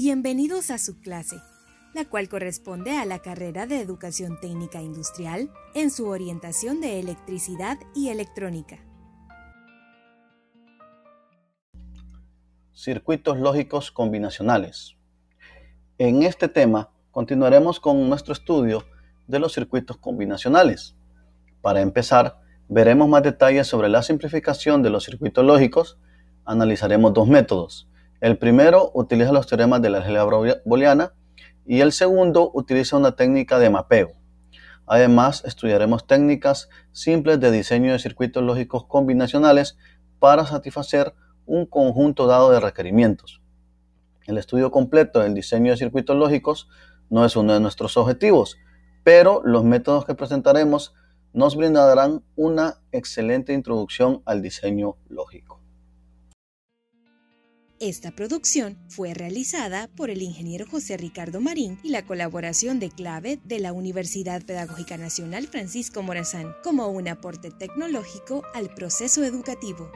Bienvenidos a su clase, la cual corresponde a la carrera de Educación Técnica Industrial en su orientación de electricidad y electrónica. Circuitos lógicos combinacionales. En este tema continuaremos con nuestro estudio de los circuitos combinacionales. Para empezar, veremos más detalles sobre la simplificación de los circuitos lógicos. Analizaremos dos métodos, el primero utiliza los teoremas de la álgebra booleana y el segundo utiliza una técnica de mapeo. Además, estudiaremos técnicas simples de diseño de circuitos lógicos combinacionales para satisfacer un conjunto dado de requerimientos. El estudio completo del diseño de circuitos lógicos no es uno de nuestros objetivos, pero los métodos que presentaremos nos brindarán una excelente introducción al diseño lógico. Esta producción fue realizada por el ingeniero José Ricardo Marín y la colaboración de clave de la Universidad Pedagógica Nacional Francisco Morazán como un aporte tecnológico al proceso educativo.